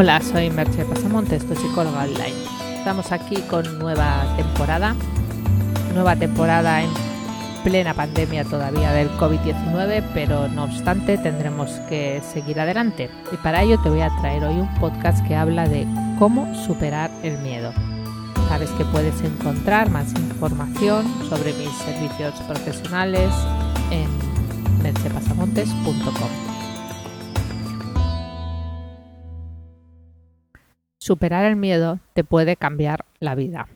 Hola, soy Merche Pasamontes, tu psicóloga online. Estamos aquí con nueva temporada, nueva temporada en plena pandemia todavía del COVID-19, pero no obstante tendremos que seguir adelante. Y para ello te voy a traer hoy un podcast que habla de cómo superar el miedo. Sabes que puedes encontrar más información sobre mis servicios profesionales en merchepasamontes.com. Superar el miedo te puede cambiar la vida.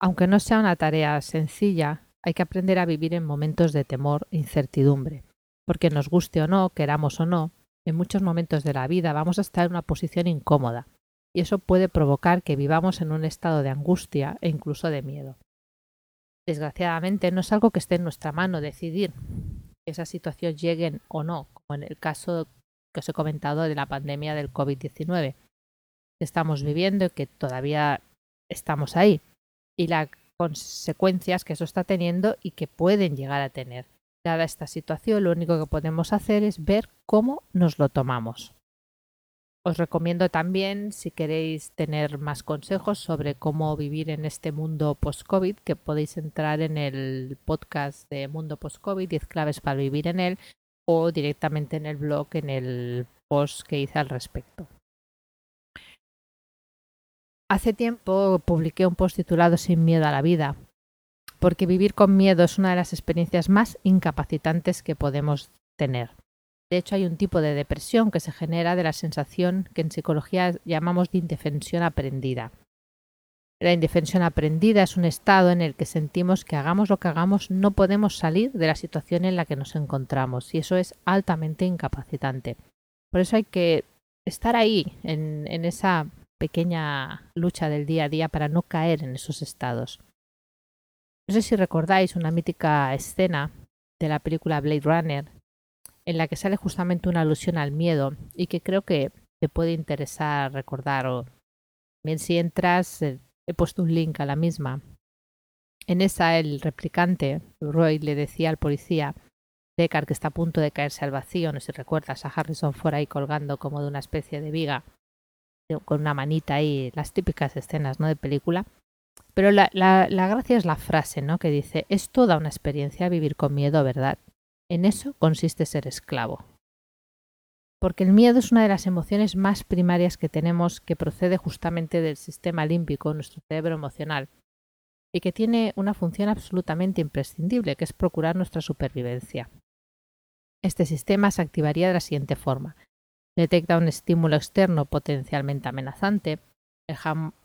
Aunque no sea una tarea sencilla, hay que aprender a vivir en momentos de temor e incertidumbre, porque nos guste o no, queramos o no, en muchos momentos de la vida vamos a estar en una posición incómoda, y eso puede provocar que vivamos en un estado de angustia e incluso de miedo. Desgraciadamente no es algo que esté en nuestra mano decidir que esas situaciones lleguen o no, como en el caso que os he comentado de la pandemia del COVID-19 que estamos viviendo y que todavía estamos ahí. Y las consecuencias que eso está teniendo y que pueden llegar a tener. Dada esta situación, lo único que podemos hacer es ver cómo nos lo tomamos. Os recomiendo también, si queréis tener más consejos sobre cómo vivir en este mundo post-COVID, que podéis entrar en el podcast de Mundo Post-COVID, 10 claves para vivir en él, o directamente en el blog, en el post que hice al respecto. Hace tiempo publiqué un post titulado Sin miedo a la vida, porque vivir con miedo es una de las experiencias más incapacitantes que podemos tener. De hecho, hay un tipo de depresión que se genera de la sensación que en psicología llamamos de indefensión aprendida. La indefensión aprendida es un estado en el que sentimos que hagamos lo que hagamos no podemos salir de la situación en la que nos encontramos y eso es altamente incapacitante. Por eso hay que estar ahí, en, en esa pequeña lucha del día a día para no caer en esos estados. No sé si recordáis una mítica escena de la película Blade Runner en la que sale justamente una alusión al miedo y que creo que te puede interesar recordar o bien si entras eh, he puesto un link a la misma. En esa el replicante Roy le decía al policía Deckard que está a punto de caerse al vacío, no sé si recuerdas a Harrison Ford ahí colgando como de una especie de viga con una manita ahí, las típicas escenas ¿no? de película. Pero la, la, la gracia es la frase, ¿no? Que dice, es toda una experiencia vivir con miedo, ¿verdad? En eso consiste ser esclavo. Porque el miedo es una de las emociones más primarias que tenemos que procede justamente del sistema límbico, nuestro cerebro emocional, y que tiene una función absolutamente imprescindible, que es procurar nuestra supervivencia. Este sistema se activaría de la siguiente forma. Detecta un estímulo externo potencialmente amenazante, el,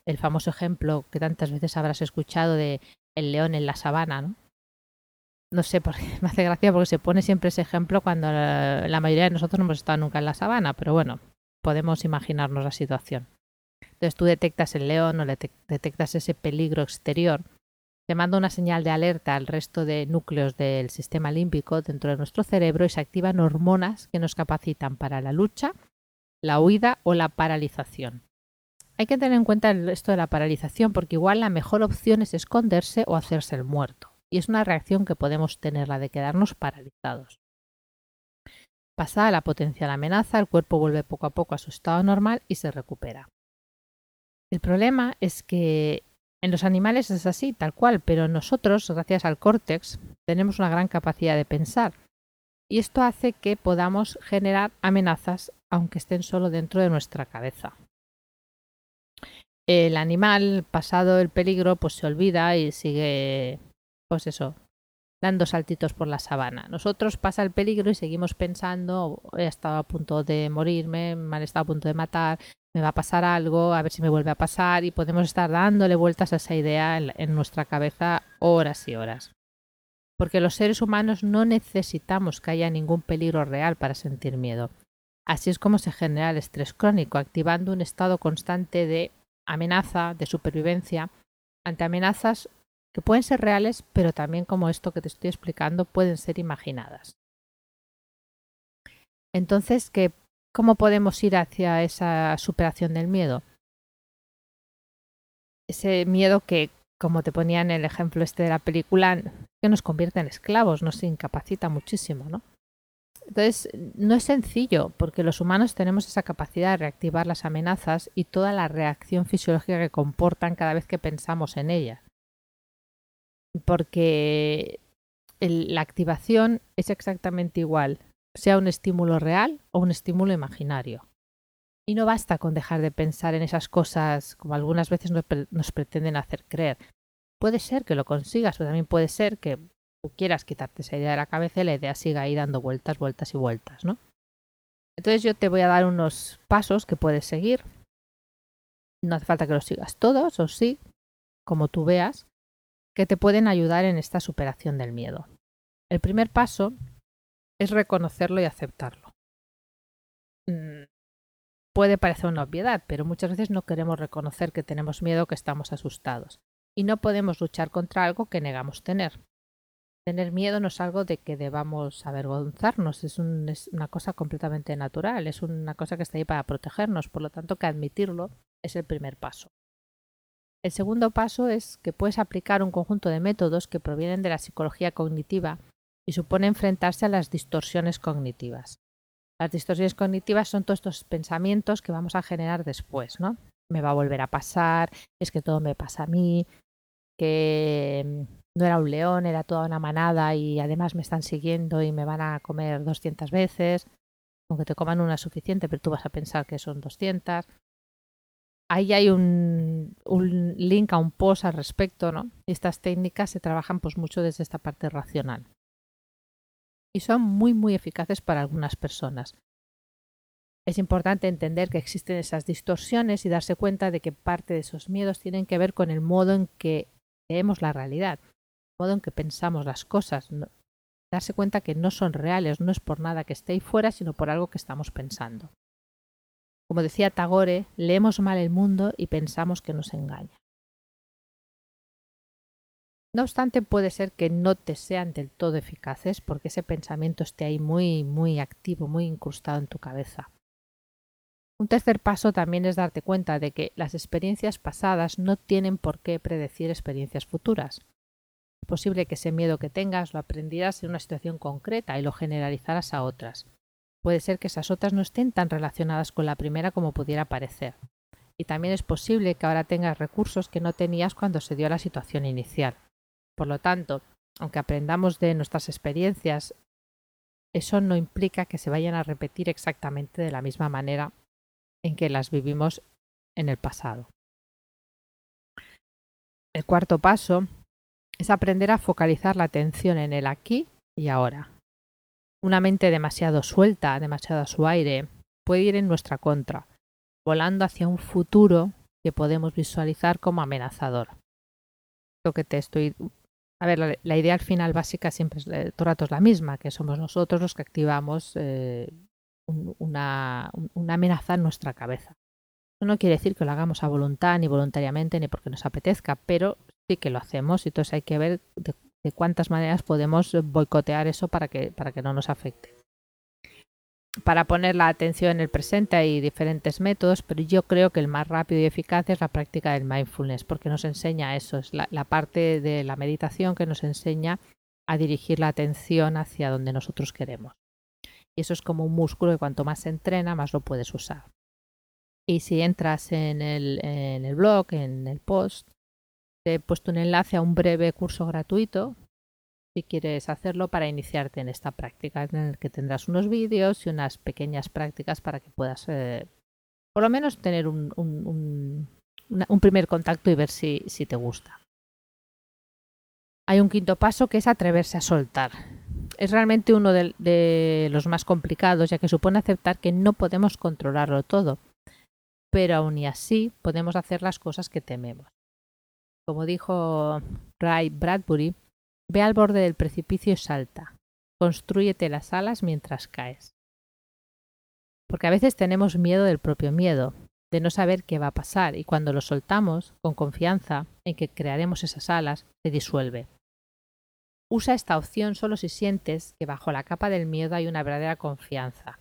el famoso ejemplo que tantas veces habrás escuchado de el león en la sabana, ¿no? sé por qué me hace gracia porque se pone siempre ese ejemplo cuando la, la, mayoría de nosotros no hemos estado nunca en la sabana, pero bueno, podemos imaginarnos la situación. Entonces tú detectas el león o detectas ese peligro exterior, te manda una señal de alerta al resto de núcleos del sistema límbico dentro de nuestro cerebro y se activan hormonas que nos capacitan para la lucha, la huida o la paralización. Hay que tener en cuenta esto de la paralización porque igual la mejor opción es esconderse o hacerse el muerto y es una reacción que podemos tener, la de quedarnos paralizados. Pasada la potencial amenaza, el cuerpo vuelve poco a poco a su estado normal y se recupera. El problema es que en los animales es así, tal cual, pero nosotros, gracias al córtex, tenemos una gran capacidad de pensar. Y esto hace que podamos generar amenazas aunque estén solo dentro de nuestra cabeza. El animal, pasado el peligro, pues se olvida y sigue pues eso, dando saltitos por la sabana. Nosotros pasa el peligro y seguimos pensando, he estado a punto de morirme, me han estado a punto de matar, me va a pasar algo, a ver si me vuelve a pasar y podemos estar dándole vueltas a esa idea en, en nuestra cabeza horas y horas. Porque los seres humanos no necesitamos que haya ningún peligro real para sentir miedo. Así es como se genera el estrés crónico, activando un estado constante de amenaza, de supervivencia, ante amenazas que pueden ser reales, pero también como esto que te estoy explicando, pueden ser imaginadas. Entonces, ¿qué, ¿cómo podemos ir hacia esa superación del miedo? Ese miedo que, como te ponía en el ejemplo este de la película, que nos convierte en esclavos, nos incapacita muchísimo, ¿no? Entonces, no es sencillo, porque los humanos tenemos esa capacidad de reactivar las amenazas y toda la reacción fisiológica que comportan cada vez que pensamos en ellas. Porque la activación es exactamente igual, sea un estímulo real o un estímulo imaginario. Y no basta con dejar de pensar en esas cosas como algunas veces nos, pretenden hacer creer. Puede ser que lo consigas, pero también puede ser que quieras quitarte esa idea de la cabeza y la idea siga ahí dando vueltas, vueltas y vueltas, ¿no? Entonces yo te voy a dar unos pasos que puedes seguir. No hace falta que los sigas todos, o sí, como tú veas, que te pueden ayudar en esta superación del miedo. El primer paso es reconocerlo y aceptarlo. Mm, puede parecer una obviedad, pero muchas veces no queremos reconocer que tenemos miedo, que estamos asustados. Y no podemos luchar contra algo que negamos tener. Tener miedo no es algo de que debamos avergonzarnos, es, una cosa completamente natural, es una cosa que está ahí para protegernos, por lo tanto que admitirlo es el primer paso. El segundo paso es que puedes aplicar un conjunto de métodos que provienen de la psicología cognitiva y supone enfrentarse a las distorsiones cognitivas. Las distorsiones cognitivas son todos estos pensamientos que vamos a generar después, ¿no? Me va a volver a pasar, es que todo me pasa a mí, que no era un león, era toda una manada y además me están siguiendo y me van a comer 200 veces, aunque te coman una suficiente, pero tú vas a pensar que son 200. Ahí hay un, link a un post al respecto, ¿no? Estas técnicas se trabajan pues mucho desde esta parte racional y son muy muy eficaces para algunas personas. Es importante entender que existen esas distorsiones y darse cuenta de que parte de esos miedos tienen que ver con el modo en que vemos la realidad, modo en que pensamos las cosas. darse cuenta que no son reales, no es por nada que esté ahí fuera, sino por algo que estamos pensando. Como decía Tagore, leemos mal el mundo y pensamos que nos engaña. No obstante, puede ser que no te sean del todo eficaces porque ese pensamiento esté ahí muy, muy activo, muy incrustado en tu cabeza. Un tercer paso también es darte cuenta de que las experiencias pasadas no tienen por qué predecir experiencias futuras. Posible que ese miedo que tengas lo aprendieras en una situación concreta y lo generalizaras a otras. Puede ser que esas otras no estén tan relacionadas con la primera como pudiera parecer. Y también es posible que ahora tengas recursos que no tenías cuando se dio la situación inicial. Por lo tanto, aunque aprendamos de nuestras experiencias, eso no implica que se vayan a repetir exactamente de la misma manera en que las vivimos en el pasado. El cuarto paso es aprender a focalizar la atención en el aquí y ahora. Una mente demasiado suelta, demasiado a su aire, puede ir en nuestra contra, volando hacia un futuro que podemos visualizar como amenazador. Lo que te estoy a ver, la, idea al final básica siempre es todo el rato es la misma, que somos nosotros los que activamos eh, una, amenaza en nuestra cabeza. Eso no quiere decir que lo hagamos a voluntad, ni voluntariamente, ni porque nos apetezca, pero sí que lo hacemos y entonces hay que ver de, cuántas maneras podemos boicotear eso para que, para que no nos afecte para poner la atención en el presente hay diferentes métodos, pero yo creo que el más rápido y eficaz es la práctica del mindfulness, porque nos enseña eso, es la, parte de la meditación que nos enseña a dirigir la atención hacia donde nosotros queremos. Y eso es como un músculo que cuanto más se entrena, más lo puedes usar. Y si entras en el, en el blog, en el post, te he puesto un enlace a un breve curso gratuito si quieres hacerlo para iniciarte en esta práctica, en el que tendrás unos vídeos y unas pequeñas prácticas para que puedas eh, por lo menos tener un, primer contacto y ver si, si te gusta. Hay un quinto paso que es atreverse a soltar. Es realmente uno de, de los más complicados, ya que supone aceptar que no podemos controlarlo todo, pero aún y así podemos hacer las cosas que tememos. Como dijo Ray Bradbury, Ve al borde del precipicio y salta. Constrúyete las alas mientras caes. Porque a veces tenemos miedo del propio miedo, de no saber qué va a pasar, y cuando lo soltamos, con confianza en que crearemos esas alas, se disuelve. Usa esta opción solo si sientes que bajo la capa del miedo hay una verdadera confianza.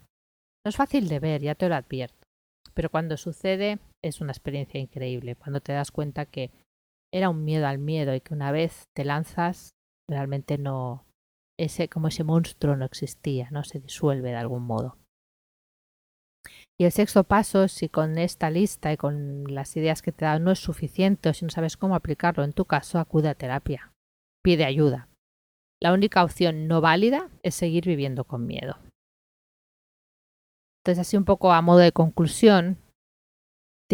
No es fácil de ver, ya te lo advierto, pero cuando sucede es una experiencia increíble, cuando te das cuenta que era un miedo al miedo y que una vez te lanzas realmente no, ese, como ese monstruo no existía, ¿no? Se disuelve de algún modo. Y el sexto paso, si con esta lista y con las ideas que te da no es suficiente o si no sabes cómo aplicarlo en tu caso, acude a terapia. Pide ayuda. La única opción no válida es seguir viviendo con miedo. Entonces, así un poco a modo de conclusión,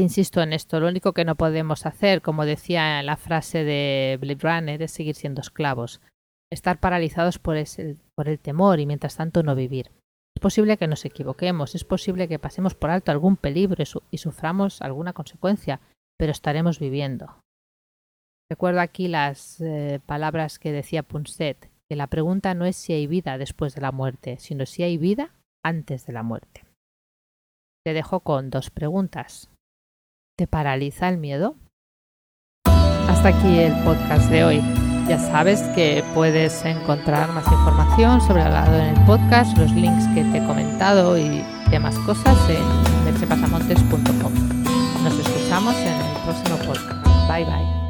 insisto en esto, lo único que no podemos hacer, como decía la frase de Blade Runner, es seguir siendo esclavos, estar paralizados por, por el temor y mientras tanto no vivir. Es posible que nos equivoquemos, es posible que pasemos por alto algún peligro y, suframos alguna consecuencia, pero estaremos viviendo. Recuerdo aquí las eh, palabras que decía Punset, que la pregunta no es si hay vida después de la muerte, sino si hay vida antes de la muerte. Te dejo con dos preguntas. ¿Te paraliza el miedo? Hasta aquí el podcast de hoy. Ya sabes que puedes encontrar más información sobre lado en el podcast, los links que te he comentado y demás cosas en mercepasamontes.com. Nos escuchamos en el próximo podcast. Bye bye.